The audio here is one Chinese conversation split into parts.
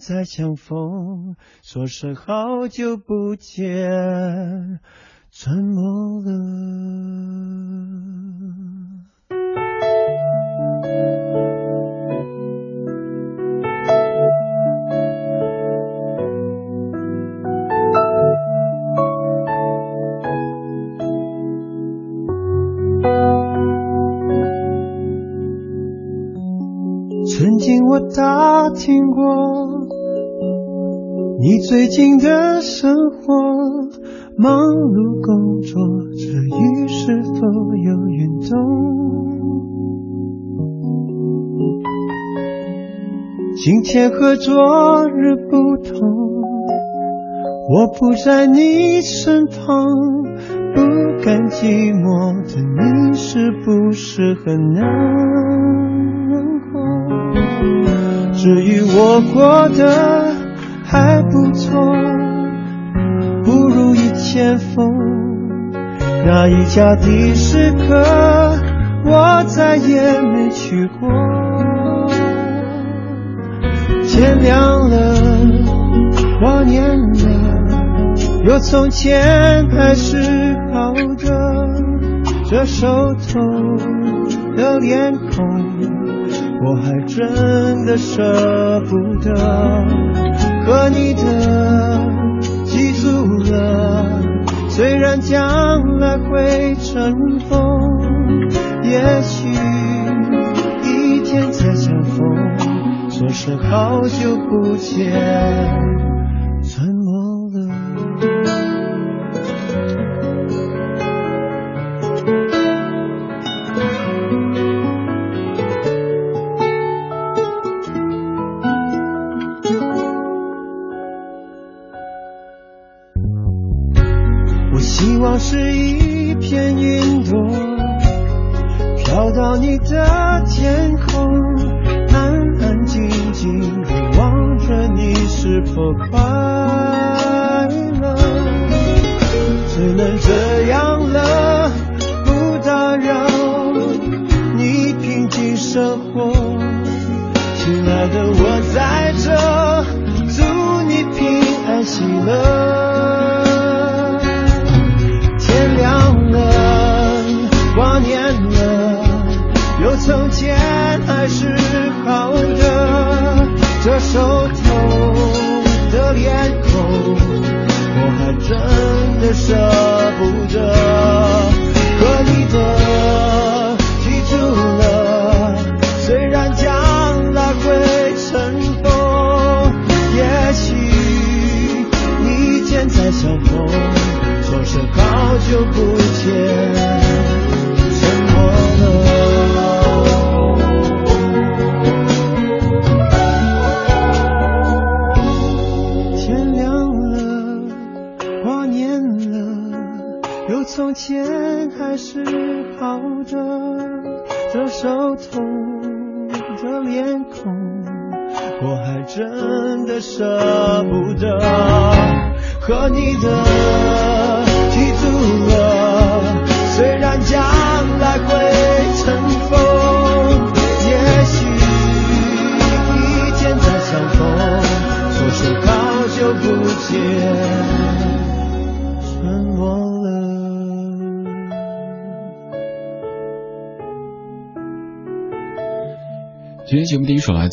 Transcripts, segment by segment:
再相逢，说声好久不见，沉默了。曾经我打听过你最近的生活，忙碌工作，这雨是否有运动？今天和昨日不同，我不在你身旁，不甘寂寞的你是不是很难过？至于我过得还不错，不如意千封。那一家的士客，我再也没去过。天亮了，过年了，又从前开始好的，这熟透的脸孔。我还真的舍不得和你的记住了，虽然将来会尘封，也许一天再相逢，说声好久不见，是否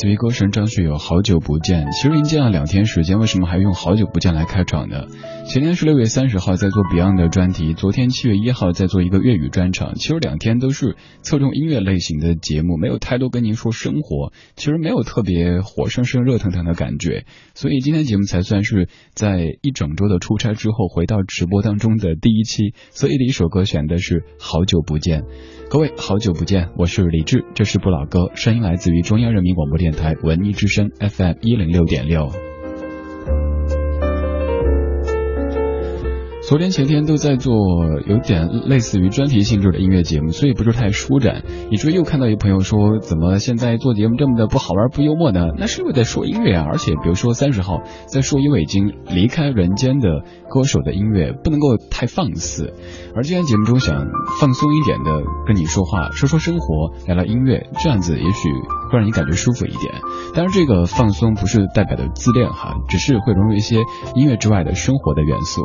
自于歌神张学友，《好久不见》。其实已经见了两天时间，为什么还用《好久不见》来开场呢？前天是六月三十号在做 Beyond 的专题，昨天七月一号在做一个粤语专场。其实两天都是侧重音乐类型的节目，没有太多跟您说生活，其实没有特别活生生、热腾腾的感觉。所以今天节目才算是在一整周的出差之后回到直播当中的第一期。所以第一首歌选的是《好久不见》。各位好久不见，我是李志，这是不老歌，声音来自于。中央人民广播电台文艺之声 FM 一零六点六。昨天前天都在做有点类似于专题性质的音乐节目，所以不是太舒展。以至于又看到一朋友说，怎么现在做节目这么的不好玩、不幽默呢？那是因为在说音乐啊，而且比如说三十号在说一位已经离开人间的歌手的音乐，不能够太放肆。而今天节目中想放松一点的跟你说话，说说生活，聊聊音乐，这样子也许会让你感觉舒服一点。当然，这个放松不是代表的自恋哈，只是会融入一些音乐之外的生活的元素。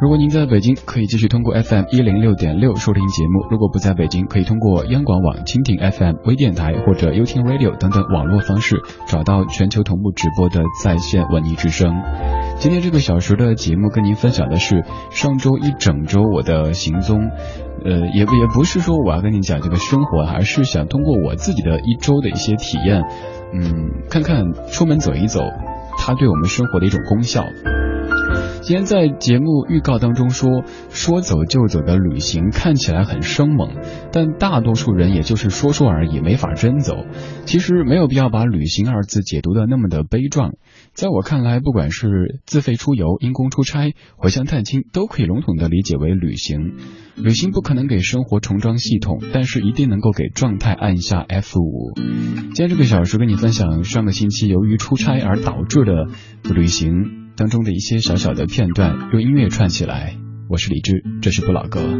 如果您在北京，可以继续通过 FM 一零六点六收听节目；如果不在北京，可以通过央广网、蜻蜓 FM、微电台或者 y o u t i n Radio 等等网络方式找到全球同步直播的在线文艺之声。今天这个小时的节目跟您分享的是上周一整周我的行踪，呃，也也不是说我要跟你讲这个生活，而是想通过我自己的一周的一些体验，嗯，看看出门走一走，它对我们生活的一种功效。今天在节目预告当中说，说走就走的旅行看起来很生猛，但大多数人也就是说说而已，没法真走。其实没有必要把旅行二字解读的那么的悲壮。在我看来，不管是自费出游、因公出差、回乡探亲，都可以笼统的理解为旅行。旅行不可能给生活重装系统，但是一定能够给状态按下 F 五。今天这个小时跟你分享上个星期由于出差而导致的旅行。当中的一些小小的片段，用音乐串起来。我是李志，这是不老歌。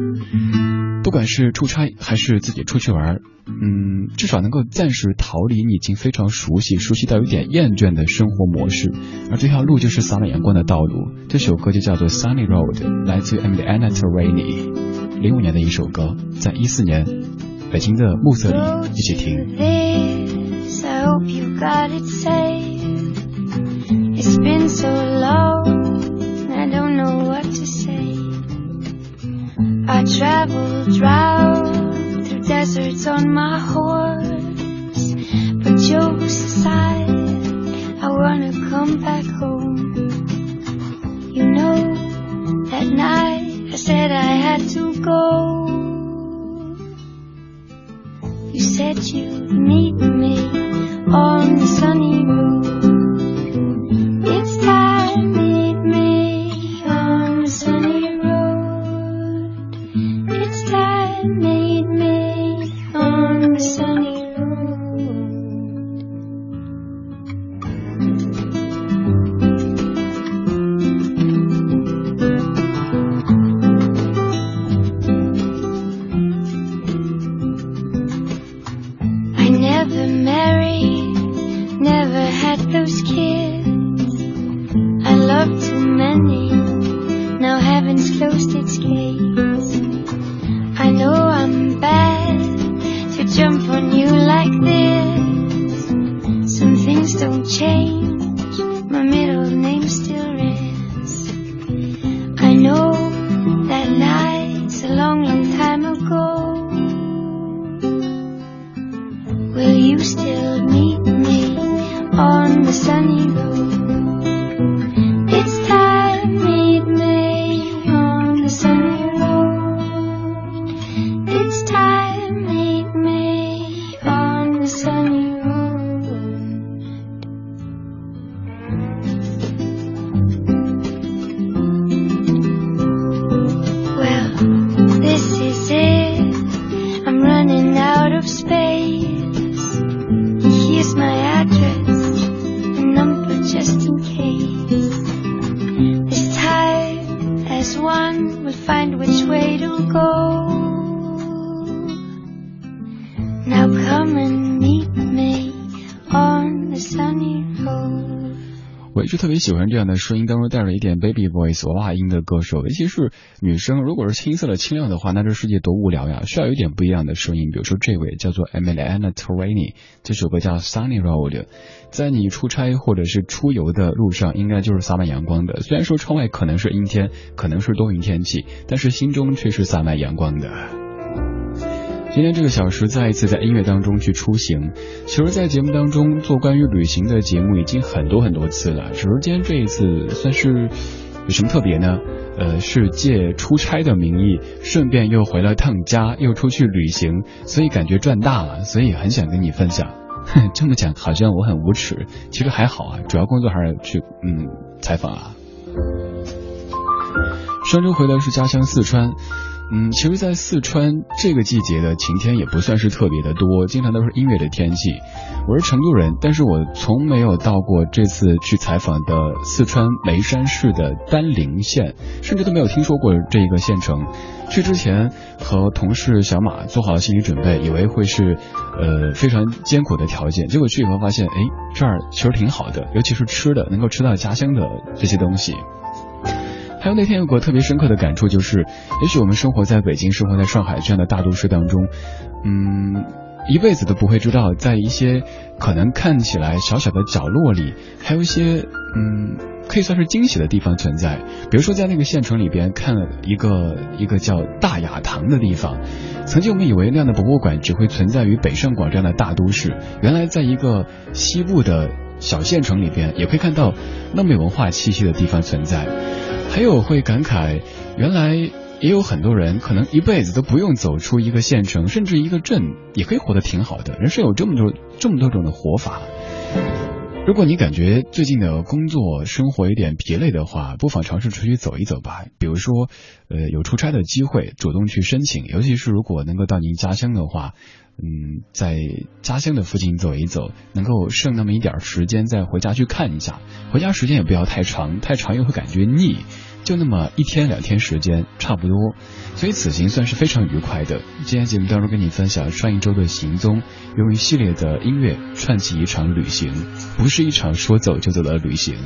不管是出差还是自己出去玩，嗯，至少能够暂时逃离你已经非常熟悉、熟悉到有点厌倦的生活模式。而这条路就是洒满阳光的道路。这首歌就叫做《Sunny Road》，来自 Emiliana t e r a n i 零五年的一首歌，在一四年北京的暮色里一起听。It's been so long, I don't know what to say. I traveled round through deserts on my horse, but jokes aside, I wanna come back home. You know, that night I said I had to go. You said you'd meet me on the sunny road. find which way to go. Now come and meet me on the sunny 我一直特别喜欢这样的声音当中带着一点 baby voice 娃娃音的歌手，尤其是女生，如果是青涩的清亮的话，那这世界多无聊呀！需要有点不一样的声音。比如说这位叫做 Emiliana t o r a n i 这首歌叫 Sunny Road，在你出差或者是出游的路上，应该就是洒满阳光的。虽然说窗外可能是阴天，可能是多云天气，但是心中却是洒满阳光的。今天这个小时再一次在音乐当中去出行。其实，在节目当中做关于旅行的节目已经很多很多次了，只是今天这一次算是有什么特别呢？呃，是借出差的名义，顺便又回了趟家，又出去旅行，所以感觉赚大了，所以很想跟你分享。这么讲好像我很无耻，其实还好啊，主要工作还是去嗯采访啊。上周回来是家乡四川。嗯，其实，在四川这个季节的晴天也不算是特别的多，经常都是阴雨的天气。我是成都人，但是我从没有到过这次去采访的四川眉山市的丹棱县，甚至都没有听说过这一个县城。去之前和同事小马做好了心理准备，以为会是呃非常艰苦的条件，结果去以后发现，哎，这儿其实挺好的，尤其是吃的，能够吃到家乡的这些东西。还有那天有个特别深刻的感触，就是也许我们生活在北京、生活在上海这样的大都市当中，嗯，一辈子都不会知道，在一些可能看起来小小的角落里，还有一些嗯，可以算是惊喜的地方存在。比如说，在那个县城里边看了一个一个叫大雅堂的地方，曾经我们以为那样的博物馆只会存在于北上广这样的大都市，原来在一个西部的小县城里边，也可以看到那么有文化气息的地方存在。还有会感慨，原来也有很多人可能一辈子都不用走出一个县城，甚至一个镇，也可以活得挺好的。人生有这么多这么多种的活法。如果你感觉最近的工作生活有点疲累的话，不妨尝试出去走一走吧。比如说，呃，有出差的机会，主动去申请。尤其是如果能够到您家乡的话，嗯，在家乡的附近走一走，能够剩那么一点时间再回家去看一下。回家时间也不要太长，太长又会感觉腻。就那么一天两天时间，差不多。所以此行算是非常愉快的。今天节目当中跟你分享上一周的行踪，用一系列的音乐串起一场旅行，不是一场说走就走的旅行。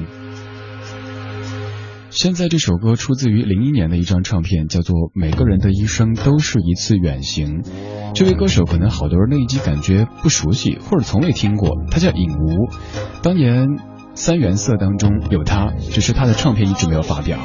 现在这首歌出自于零一年的一张唱片，叫做《每个人的一生都是一次远行》。这位歌手可能好多人那一集感觉不熟悉，或者从未听过，他叫尹吾。当年三原色当中有他，只是他的唱片一直没有发表。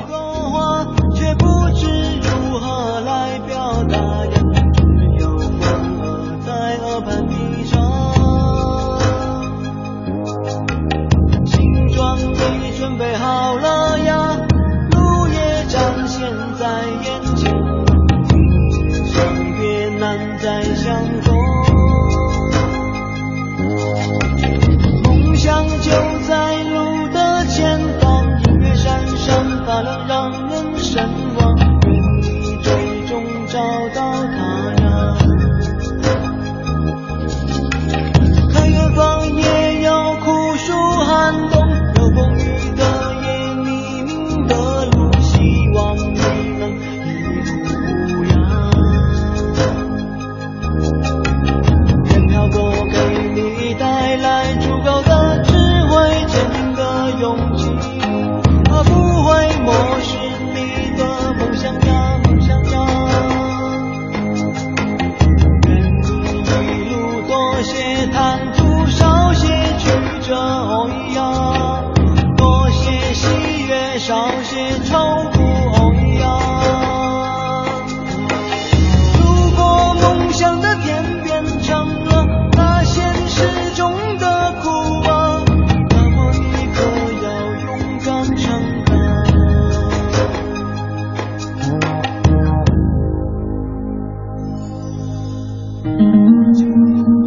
嗯。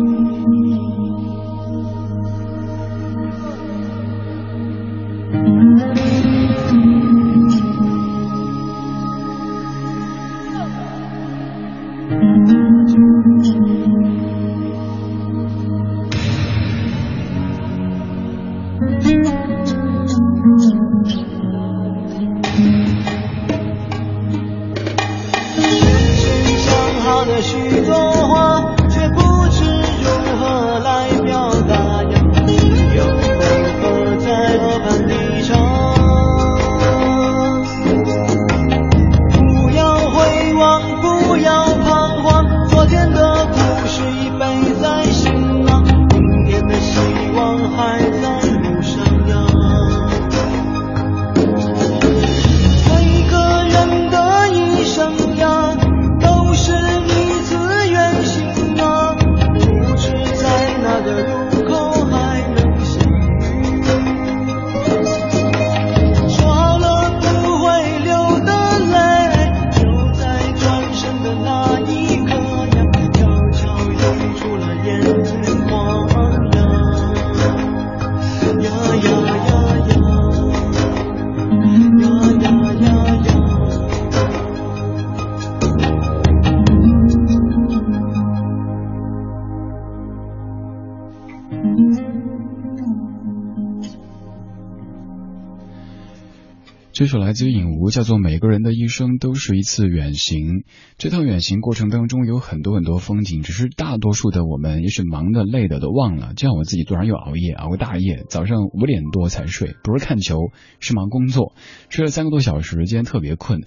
这首来自于影无，叫做《每个人的一生都是一次远行》。这趟远行过程当中有很多很多风景，只是大多数的我们也许忙的累的都忘了。就像我自己，突然又熬夜，熬个大夜，早上五点多才睡，不是看球，是忙工作，睡了三个多小时，今天特别困。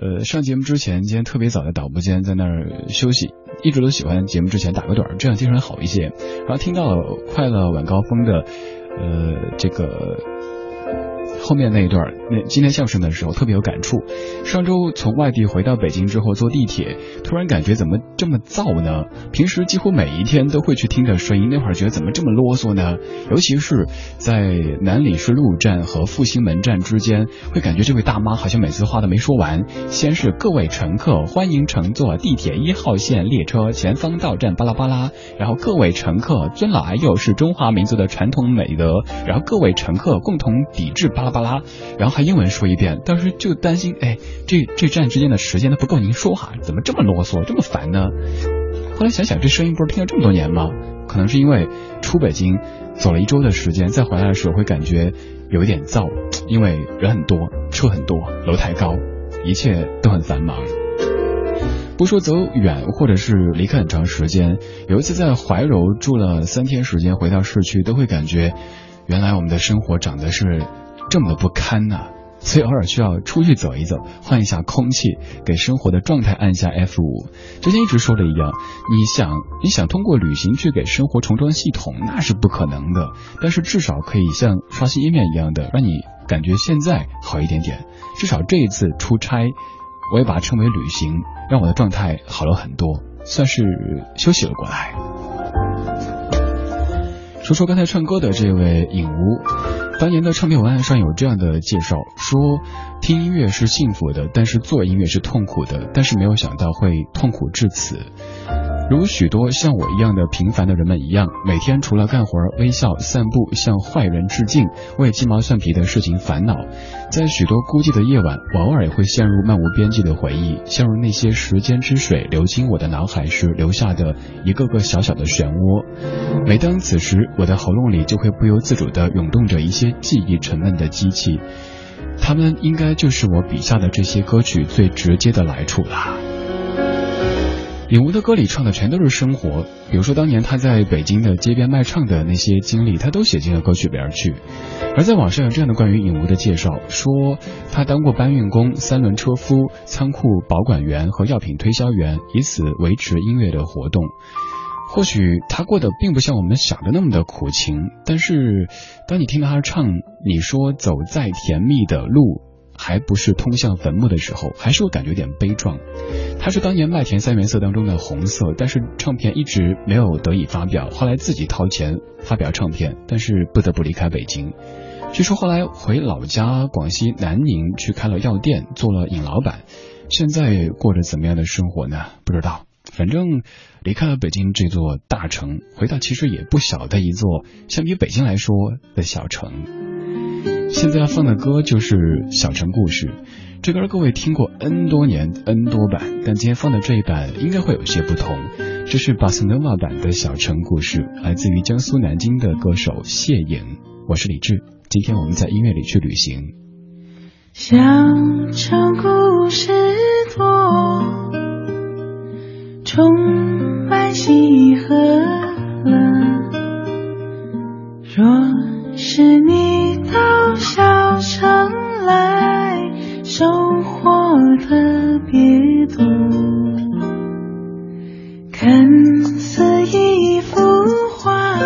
呃，上节目之前，今天特别早在导播间在那儿休息，一直都喜欢节目之前打个盹儿，这样精神好一些。然后听到快乐晚高峰的，呃，这个。后面那一段，那今天相声的时候特别有感触。上周从外地回到北京之后坐地铁，突然感觉怎么这么燥呢？平时几乎每一天都会去听的声音，那会儿觉得怎么这么啰嗦呢？尤其是在南礼士路站和复兴门站之间，会感觉这位大妈好像每次话都没说完。先是各位乘客欢迎乘坐地铁一号线列车，前方到站巴拉巴拉。然后各位乘客尊老爱幼是中华民族的传统美德。然后各位乘客共同抵制巴拉。巴拉，然后还英文说一遍，当时就担心，哎，这这站之间的时间都不够您说哈，怎么这么啰嗦，这么烦呢？后来想想，这声音不是听了这么多年吗？可能是因为出北京走了一周的时间，再回来的时候会感觉有一点燥，因为人很多，车很多，楼太高，一切都很繁忙。不说走远，或者是离开很长时间，有一次在怀柔住了三天时间，回到市区都会感觉，原来我们的生活长得是。这么的不堪呐，所以偶尔需要出去走一走，换一下空气，给生活的状态按下 F 五。之前一直说的一样，你想你想通过旅行去给生活重装系统，那是不可能的。但是至少可以像刷新页面一样的，让你感觉现在好一点点。至少这一次出差，我也把它称为旅行，让我的状态好了很多，算是休息了过来。说说刚才唱歌的这位影屋。当年的唱片文案上有这样的介绍，说听音乐是幸福的，但是做音乐是痛苦的，但是没有想到会痛苦至此。如许多像我一样的平凡的人们一样，每天除了干活、微笑、散步、向坏人致敬、为鸡毛蒜皮的事情烦恼，在许多孤寂的夜晚，偶尔也会陷入漫无边际的回忆，陷入那些时间之水流经我的脑海时留下的一个个小小的漩涡。每当此时，我的喉咙里就会不由自主地涌动着一些记忆沉闷的机器，他们应该就是我笔下的这些歌曲最直接的来处了。影无的歌里唱的全都是生活，比如说当年他在北京的街边卖唱的那些经历，他都写进了歌曲里边去。而在网上有这样的关于影无的介绍，说他当过搬运工、三轮车夫、仓库保管员和药品推销员，以此维持音乐的活动。或许他过得并不像我们想的那么的苦情，但是当你听到他唱，你说走再甜蜜的路。还不是通向坟墓的时候，还是会感觉有点悲壮。他是当年麦田三原色当中的红色，但是唱片一直没有得以发表。后来自己掏钱发表唱片，但是不得不离开北京。据说后来回老家广西南宁去开了药店，做了尹老板。现在过着怎么样的生活呢？不知道。反正离开了北京这座大城，回到其实也不小的一座相比北京来说的小城。现在要放的歌就是《小城故事》，这歌各位听过 N 多年 N 多版，但今天放的这一版应该会有些不同。这是巴塞诺瓦版的《小城故事》，来自于江苏南京的歌手谢颖。我是李志，今天我们在音乐里去旅行。小城故事多，充满喜和乐。若是你到小城来，收获特别多，看似一幅画，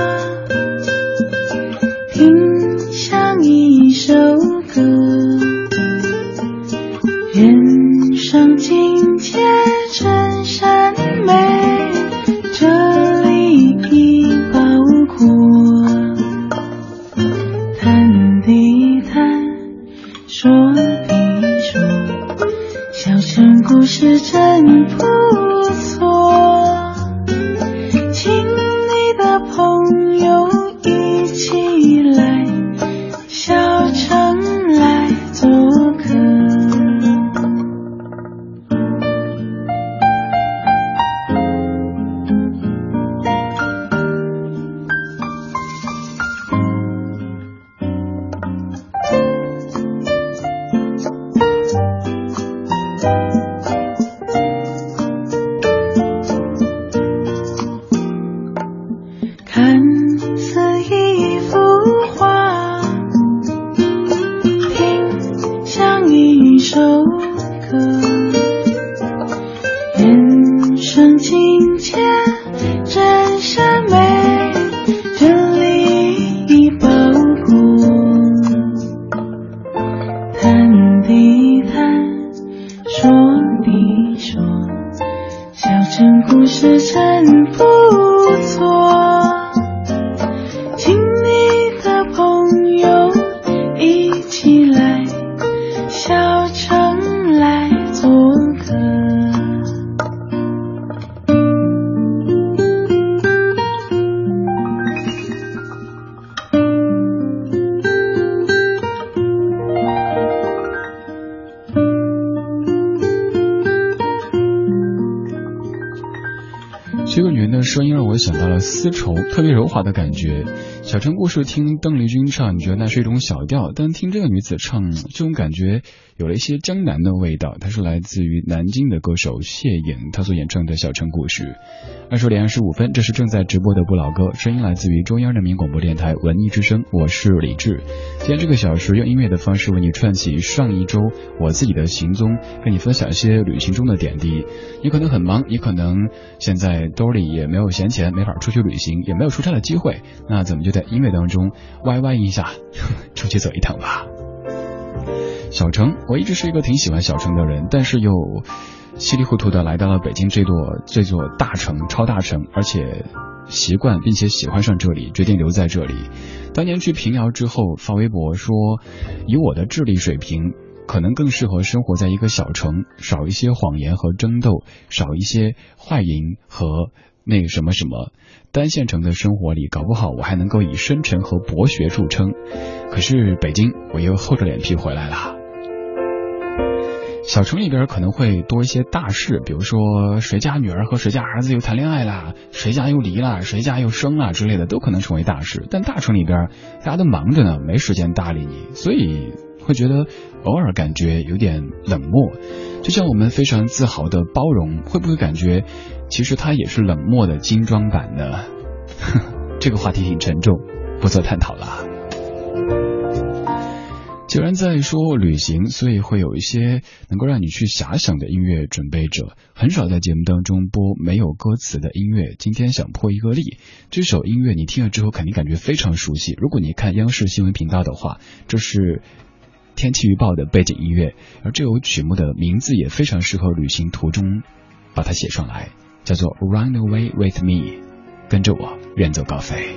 听像一首歌，人生境界真不声音让我想到了丝绸，特别柔滑的感觉。小城故事听邓丽君唱，你觉得那是一种小调，但听这个女子唱，这种感觉有了一些江南的味道。她是来自于南京的歌手谢颖，她所演唱的《小城故事》。二十点二十五分，这是正在直播的不老歌，声音来自于中央人民广播电台文艺之声，我是李志。今天这个小时用音乐的方式为你串起上一周我自己的行踪，跟你分享一些旅行中的点滴。你可能很忙，你可能现在兜里也没有有闲钱，没法出去旅行，也没有出差的机会，那怎么就在音乐当中歪歪一下，出去走一趟吧。小城，我一直是一个挺喜欢小城的人，但是又稀里糊涂的来到了北京这座这座大城、超大城，而且习惯并且喜欢上这里，决定留在这里。当年去平遥之后，发微博说，以我的智力水平，可能更适合生活在一个小城，少一些谎言和争斗，少一些坏淫和。那个什么什么单线程的生活里，搞不好我还能够以深沉和博学著称。可是北京，我又厚着脸皮回来了。小城里边可能会多一些大事，比如说谁家女儿和谁家儿子又谈恋爱了，谁家又离了，谁家又生了之类的，都可能成为大事。但大城里边大家都忙着呢，没时间搭理你，所以会觉得偶尔感觉有点冷漠。就像我们非常自豪的包容，会不会感觉？其实它也是冷漠的精装版呢，这个话题挺沉重，不做探讨了。既然在说旅行，所以会有一些能够让你去遐想的音乐准备着。很少在节目当中播没有歌词的音乐。今天想破一个例，这首音乐你听了之后肯定感觉非常熟悉。如果你看央视新闻频道的话，这是天气预报的背景音乐，而这首曲目的名字也非常适合旅行途中把它写上来。叫做 Run Away with Me，跟着我远走高飞。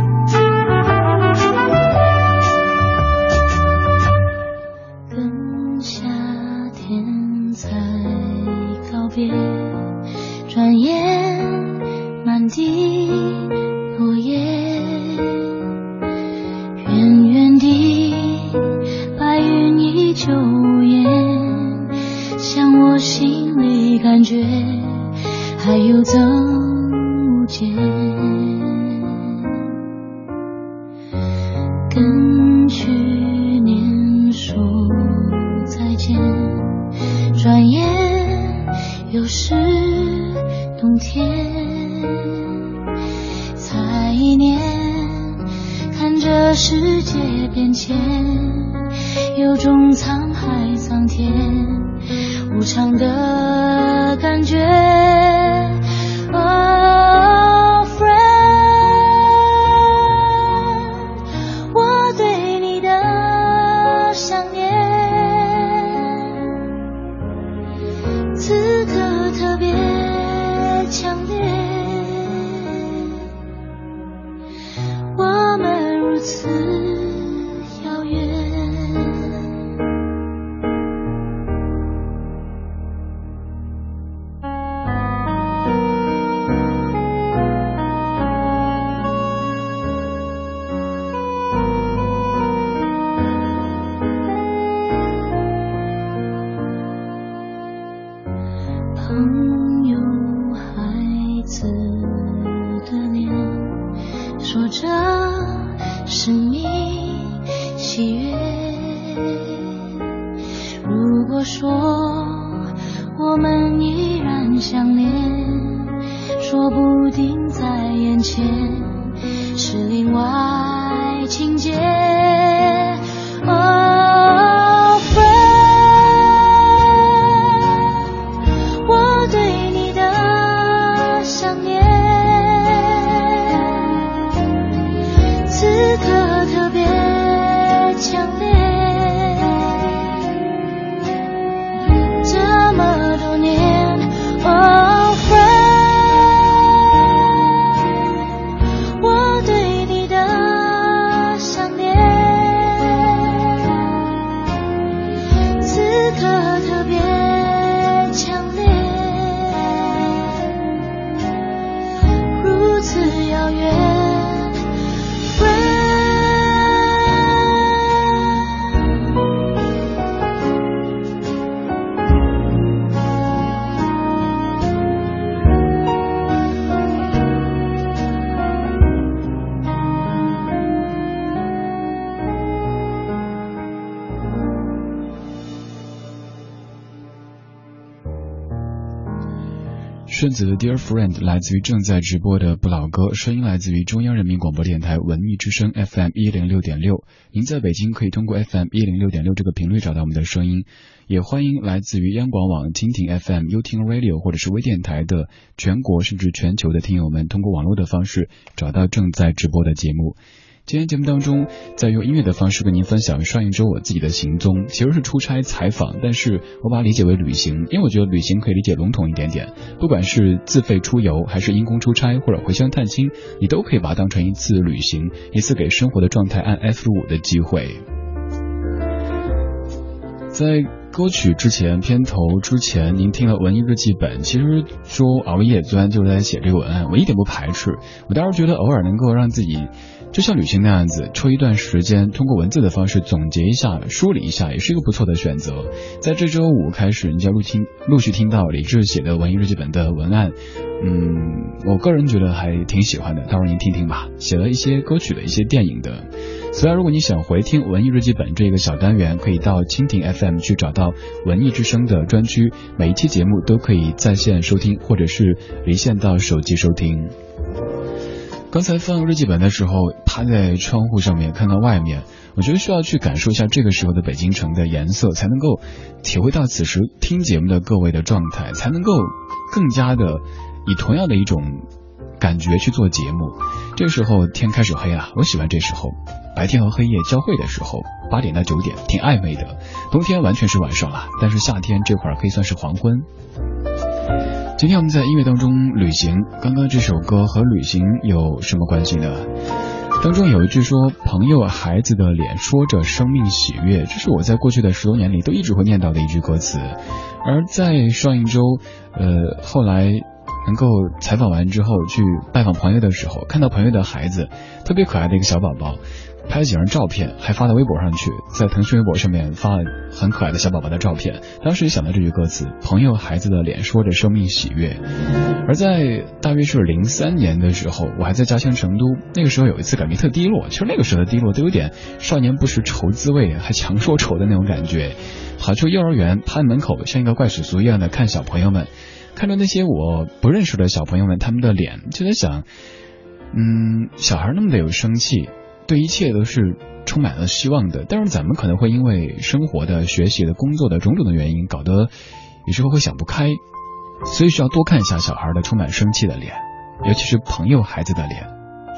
跟去年说再见，转眼又是冬天。才一年，看着世界变迁，有种沧海桑田无常的感觉。子的 Dear Friend 来自于正在直播的不老歌，声音来自于中央人民广播电台文艺之声 FM 一零六点六。您在北京可以通过 FM 一零六点六这个频率找到我们的声音，也欢迎来自于央广网、蜻蜓 FM、优听 Radio 或者是微电台的全国甚至全球的听友们，通过网络的方式找到正在直播的节目。今天节目当中，在用音乐的方式跟您分享上一周我自己的行踪，其实是出差采访，但是我把它理解为旅行，因为我觉得旅行可以理解笼统一点点，不管是自费出游，还是因公出差，或者回乡探亲，你都可以把它当成一次旅行，一次给生活的状态按 F 五的机会。在歌曲之前，片头之前，您听了文艺日记本，其实说熬夜昨天就在写这个文案，我一点不排斥，我倒是觉得偶尔能够让自己。就像旅行那样子，抽一段时间，通过文字的方式总结一下、梳理一下，也是一个不错的选择。在这周五开始，你就陆听陆续听到李志写的文艺日记本的文案，嗯，我个人觉得还挺喜欢的，到时候您听听吧。写了一些歌曲的一些电影的。此外，如果你想回听文艺日记本这个小单元，可以到蜻蜓 FM 去找到文艺之声的专区，每一期节目都可以在线收听，或者是离线到手机收听。刚才放日记本的时候，趴在窗户上面看到外面，我觉得需要去感受一下这个时候的北京城的颜色，才能够体会到此时听节目的各位的状态，才能够更加的以同样的一种感觉去做节目。这时候天开始黑了，我喜欢这时候，白天和黑夜交汇的时候，八点到九点挺暧昧的。冬天完全是晚上了，但是夏天这会儿可以算是黄昏。今天我们在音乐当中旅行，刚刚这首歌和旅行有什么关系呢？当中有一句说：“朋友孩子的脸说着生命喜悦”，这是我在过去的十多年里都一直会念叨的一句歌词。而在上一周，呃，后来能够采访完之后去拜访朋友的时候，看到朋友的孩子特别可爱的一个小宝宝。拍了几张照片，还发到微博上去，在腾讯微博上面发了很可爱的小宝宝的照片。当时想到这句歌词：“朋友孩子的脸说着生命喜悦。”而在大约是零三年的时候，我还在家乡成都，那个时候有一次感觉特低落。其实那个时候的低落都有点少年不识愁滋味，还强说愁的那种感觉。跑去幼儿园，趴门口像一个怪叔叔一样的看小朋友们，看着那些我不认识的小朋友们，他们的脸，就在想：嗯，小孩那么的有生气。对一切都是充满了希望的，但是咱们可能会因为生活的、学习的、工作的种种的原因，搞得有时候会想不开，所以需要多看一下小孩的充满生气的脸，尤其是朋友孩子的脸，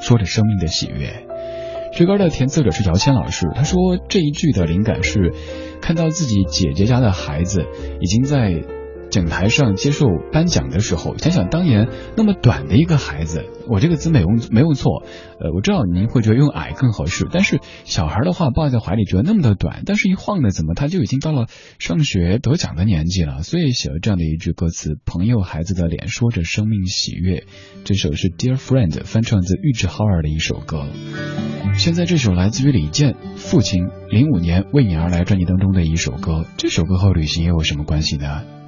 说着生命的喜悦。这歌的填词者是姚谦老师，他说这一句的灵感是看到自己姐姐家的孩子已经在。讲台上接受颁奖的时候，想想当年那么短的一个孩子，我这个字没用没用错，呃，我知道您会觉得用矮更合适，但是小孩的话抱在怀里觉得那么的短，但是一晃呢，怎么他就已经到了上学得奖的年纪了，所以写了这样的一句歌词：朋友孩子的脸说着生命喜悦。这首是 Dear Friend 翻唱自玉置浩二的一首歌。现在这首来自于李健父亲零五年为你而来专辑当中的一首歌，这首歌和旅行又有什么关系呢？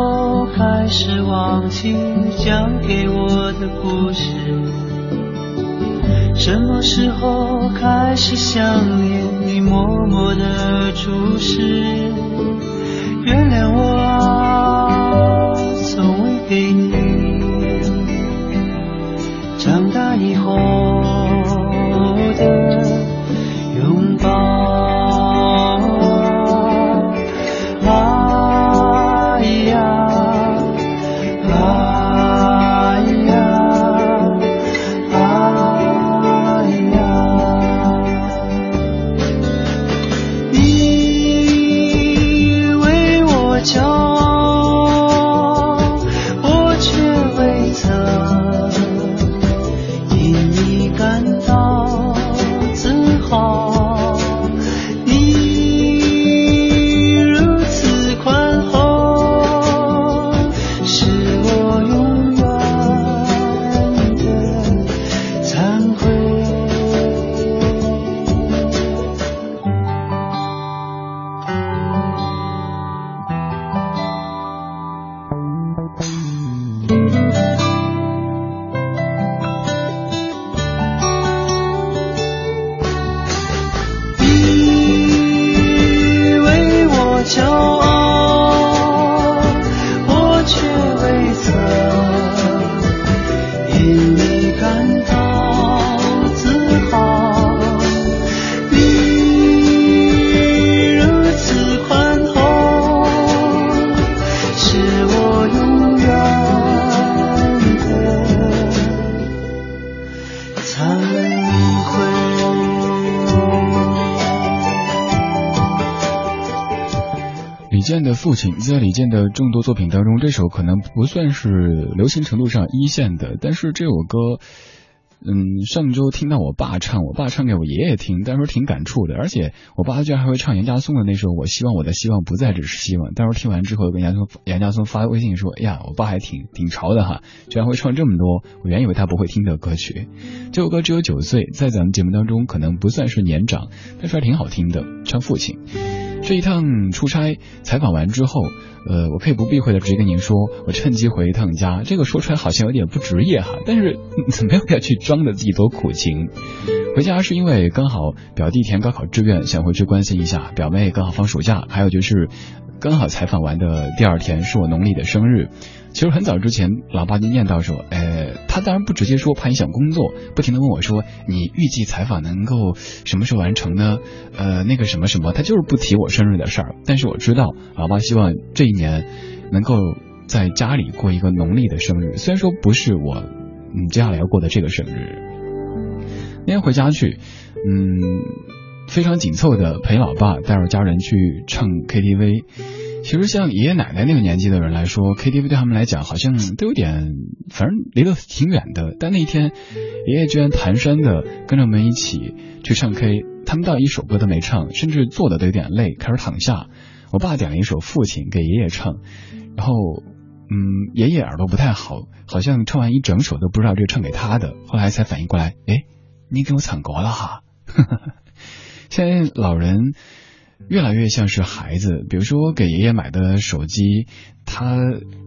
后开始忘记讲给我的故事？什么时候开始想念你默默的注视？原谅我啊，从未给你父亲在李健的众多作品当中，这首可能不算是流行程度上一线的，但是这首歌，嗯，上周听到我爸唱，我爸唱给我爷爷听，当时挺感触的。而且我爸居然还会唱杨家松的那首《我希望我的希望不再只是希望》。当时听完之后，跟杨松杨家松发微信说：“哎呀，我爸还挺挺潮的哈，居然会唱这么多我原以为他不会听的歌曲。”这首歌只有九岁，在咱们节目当中可能不算是年长，但是还挺好听的，唱父亲。这一趟出差采访完之后，呃，我可以不避讳的直接跟您说，我趁机回一趟家。这个说出来好像有点不职业哈，但是 没有必要去装的自己多苦情。回家是因为刚好表弟填高考志愿，想回去关心一下；表妹刚好放暑假，还有就是刚好采访完的第二天是我农历的生日。其实很早之前，老爸就念叨说，呃，他当然不直接说，怕影响工作，不停的问我说，你预计采访能够什么时候完成呢？呃，那个什么什么，他就是不提我生日的事儿。但是我知道，老爸希望这一年能够在家里过一个农历的生日，虽然说不是我嗯接下来要过的这个生日。那天回家去，嗯，非常紧凑的陪老爸带着家人去唱 KTV。其实像爷爷奶奶那个年纪的人来说，KTV 对他们来讲好像都有点，反正离得挺远的。但那一天，爷爷居然蹒跚的跟着我们一起去唱 K，他们倒一首歌都没唱，甚至坐的都有点累，开始躺下。我爸点了一首《父亲》给爷爷唱，然后，嗯，爷爷耳朵不太好，好像唱完一整首都不知道这唱给他的，后来才反应过来，哎，你给我唱过了哈。现在老人。越来越像是孩子。比如说给爷爷买的手机，他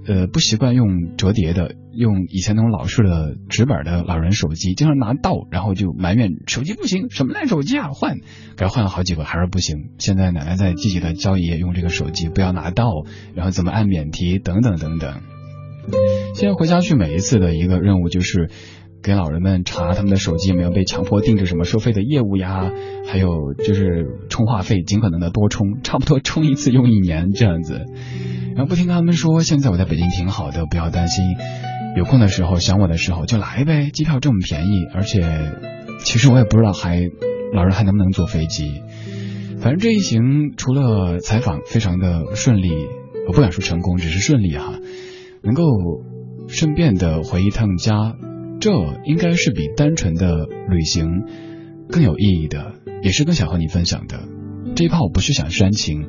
呃不习惯用折叠的，用以前那种老式的直板的老人手机，经常拿到，然后就埋怨手机不行，什么烂手机啊，换，给他换了好几个还是不行。现在奶奶在积极的教爷爷用这个手机，不要拿到，然后怎么按免提等等等等。现在回家去每一次的一个任务就是。给老人们查他们的手机有没有被强迫定制什么收费的业务呀，还有就是充话费，尽可能的多充，差不多充一次用一年这样子。然后不听他们说，现在我在北京挺好的，不要担心，有空的时候想我的时候就来呗，机票这么便宜，而且其实我也不知道还老人还能不能坐飞机。反正这一行除了采访非常的顺利，我不敢说成功，只是顺利哈，能够顺便的回一趟家。这应该是比单纯的旅行更有意义的，也是更想和你分享的。这一趴我不是想煽情，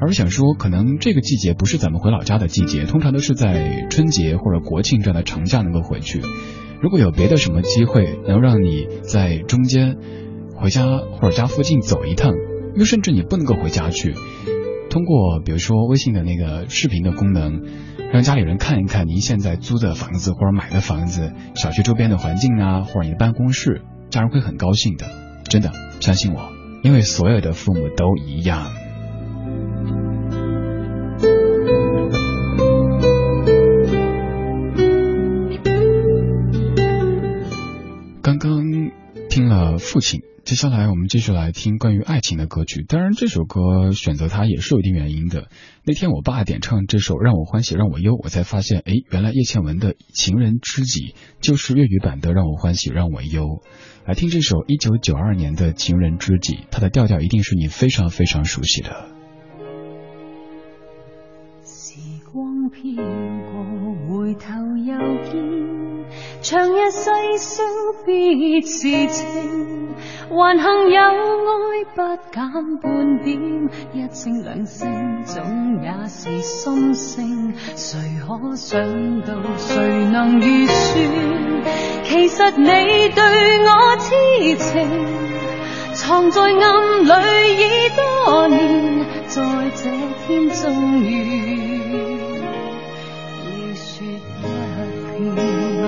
而是想说，可能这个季节不是咱们回老家的季节，通常都是在春节或者国庆这样的长假能够回去。如果有别的什么机会能让你在中间回家或者家附近走一趟，又甚至你不能够回家去，通过比如说微信的那个视频的功能。让家里人看一看您现在租的房子或者买的房子，小区周边的环境啊，或者你的办公室，家人会很高兴的，真的，相信我，因为所有的父母都一样。刚刚听了父亲。接下来我们继续来听关于爱情的歌曲。当然，这首歌选择它也是有一定原因的。那天我爸点唱这首《让我欢喜让我忧》，我才发现，哎，原来叶倩文的《情人知己》就是粤语版的《让我欢喜让我忧》。来听这首一九九二年的《情人知己》，它的调调一定是你非常非常熟悉的。时光飘过，回头又见，长日细数别是情。还幸有爱不减半点，一声两声总也是心声。谁可想到，谁能预算？其实你对我痴情，藏在暗里已多年，在这天终于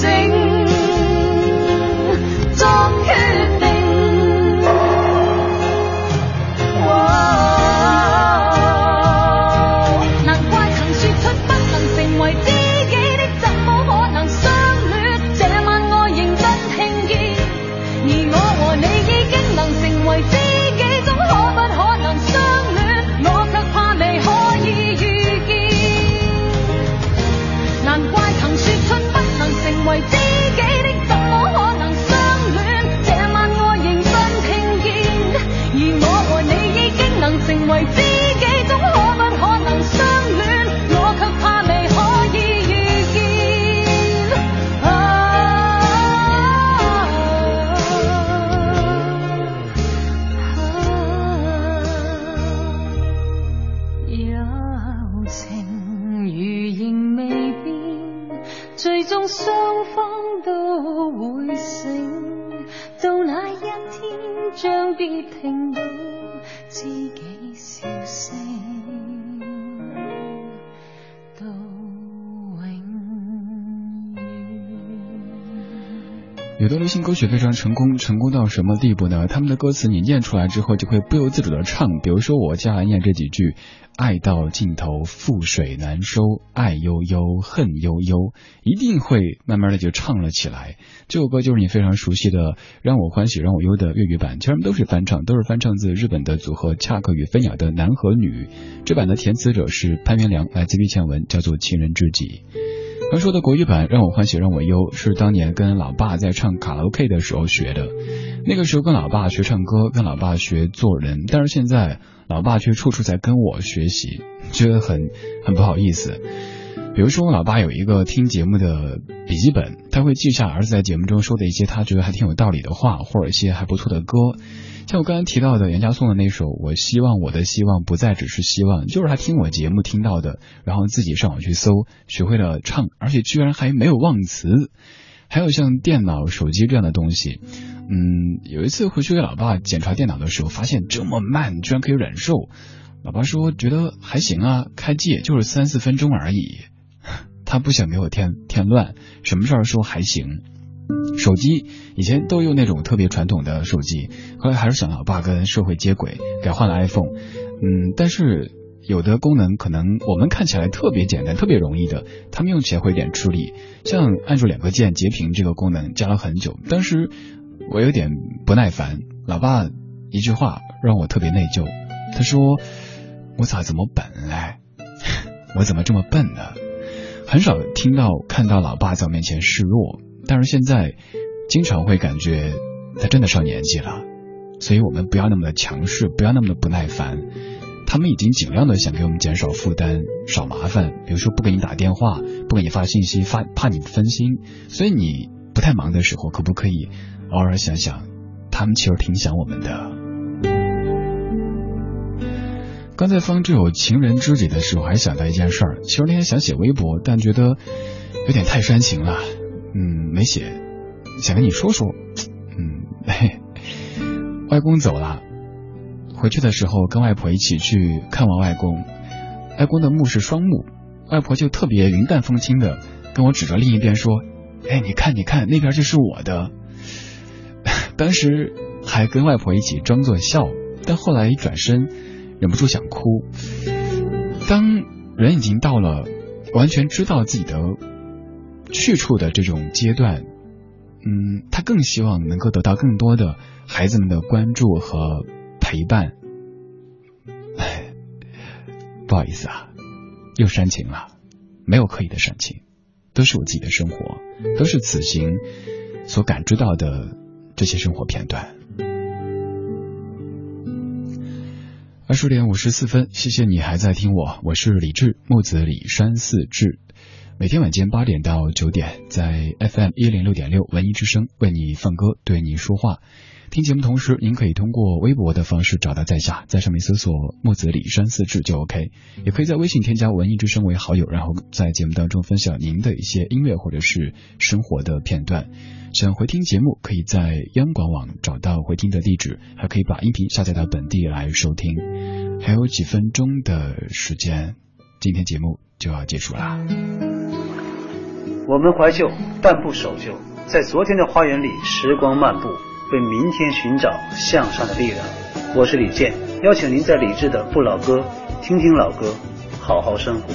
Say. 新歌曲非常成功，成功到什么地步呢？他们的歌词你念出来之后，就会不由自主的唱。比如说我接下来念这几句：爱到尽头，覆水难收，爱悠悠，恨悠悠，一定会慢慢的就唱了起来。这首歌就是你非常熟悉的《让我欢喜让我忧》的粤语版，其实都是翻唱，都是翻唱自日本的组合恰克与飞鸟的《男和女》。这版的填词者是潘元良，来自于倩文，叫做《情人知己》。传说的国语版《让我欢喜让我忧》是当年跟老爸在唱卡拉 OK 的时候学的。那个时候跟老爸学唱歌，跟老爸学做人，但是现在老爸却处处在跟我学习，觉得很很不好意思。比如说，我老爸有一个听节目的笔记本，他会记下儿子在节目中说的一些他觉得还挺有道理的话，或者一些还不错的歌。像我刚才提到的杨家颂的那首《我希望我的希望不再只是希望》，就是他听我节目听到的，然后自己上网去搜，学会了唱，而且居然还没有忘词。还有像电脑、手机这样的东西，嗯，有一次回去给老爸检查电脑的时候，发现这么慢，居然可以忍受。老爸说觉得还行啊，开机也就是三四分钟而已。他不想给我添添乱，什么事儿说还行。手机以前都用那种特别传统的手机，后来还是想老爸跟社会接轨，改换了 iPhone。嗯，但是有的功能可能我们看起来特别简单、特别容易的，他们用起来会有点吃力。像按住两个键截屏这个功能，加了很久，当时我有点不耐烦。老爸一句话让我特别内疚，他说：“我咋这么笨嘞？我怎么这么笨呢？”很少听到看到老爸在我面前示弱。但是现在，经常会感觉他真的上年纪了，所以我们不要那么的强势，不要那么的不耐烦。他们已经尽量的想给我们减少负担、少麻烦，比如说不给你打电话，不给你发信息，发怕你分心。所以你不太忙的时候，可不可以偶尔想想，他们其实挺想我们的。刚才放这首《情人知己》的时候，还想到一件事儿，其实那天想写微博，但觉得有点太煽情了。嗯，没写，想跟你说说。嗯，嘿，外公走了，回去的时候跟外婆一起去看望外公。外公的墓是双墓，外婆就特别云淡风轻的跟我指着另一边说：“哎，你看，你看，那边就是我的。”当时还跟外婆一起装作笑，但后来一转身，忍不住想哭。当人已经到了完全知道自己的。去处的这种阶段，嗯，他更希望能够得到更多的孩子们的关注和陪伴。哎，不好意思啊，又煽情了，没有刻意的煽情，都是我自己的生活，都是此行所感知到的这些生活片段。二十点五十四分，谢谢你还在听我，我是李志，木子李山寺志。每天晚间八点到九点，在 FM 一零六点六文艺之声为你放歌，对你说话。听节目同时，您可以通过微博的方式找到在下，在上面搜索“木子李山四志”就 OK。也可以在微信添加文艺之声为好友，然后在节目当中分享您的一些音乐或者是生活的片段。想回听节目，可以在央广网找到回听的地址，还可以把音频下载到本地来收听。还有几分钟的时间，今天节目就要结束啦。我们怀旧，但不守旧，在昨天的花园里，时光漫步，为明天寻找向上的力量。我是李健，邀请您在李志的不老歌听听老歌，好好生活。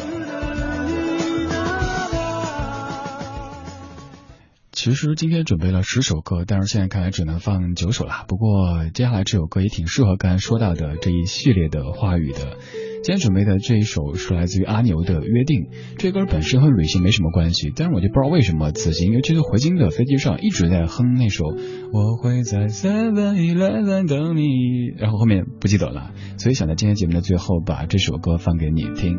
其实今天准备了十首歌，但是现在看来只能放九首了。不过接下来这首歌也挺适合刚才说到的这一系列的话语的。今天准备的这一首是来自于阿牛的《约定》，这歌本身和旅行没什么关系，但是我就不知道为什么此行，尤其是回京的飞机上一直在哼那首我会在 Seven Eleven 等你，然后后面不记得了，所以想在今天节目的最后把这首歌放给你听。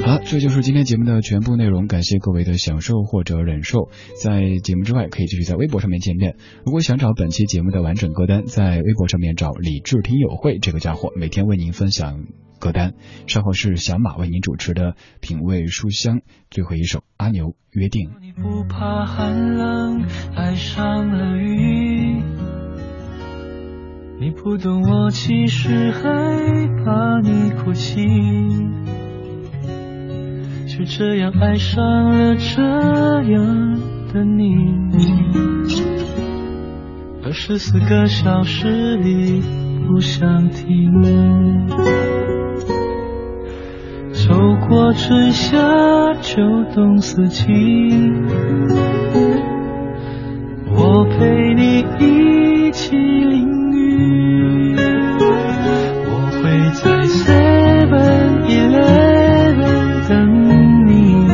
好了，这就是今天节目的全部内容，感谢各位的享受或者忍受。在节目之外，可以继续在微博上面见面。如果想找本期节目的完整歌单，在微博上面找李智听友会这个家伙，每天为您分享。歌单。稍后是小马为您主持的品味书香，最后一首阿牛约定。你不怕寒冷，爱上了雨。你不懂我其实害怕你哭泣，就这样爱上了这样的你。二十四个小时里不想停，走过春夏秋冬四季，我陪你一起淋雨。我会在 Seven Eleven 等你，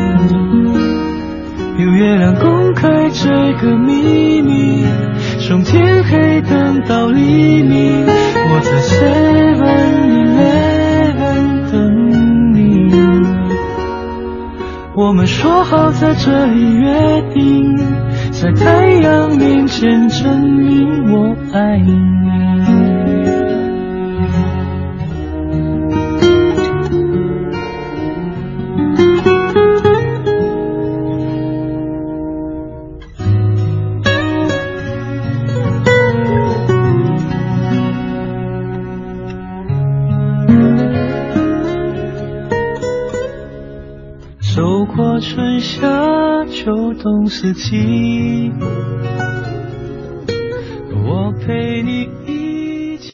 有月亮公开这个秘密，从天黑等到黎明。我在 Seven 我们说好在这里约定，在太阳面前证明我爱你。秋冬四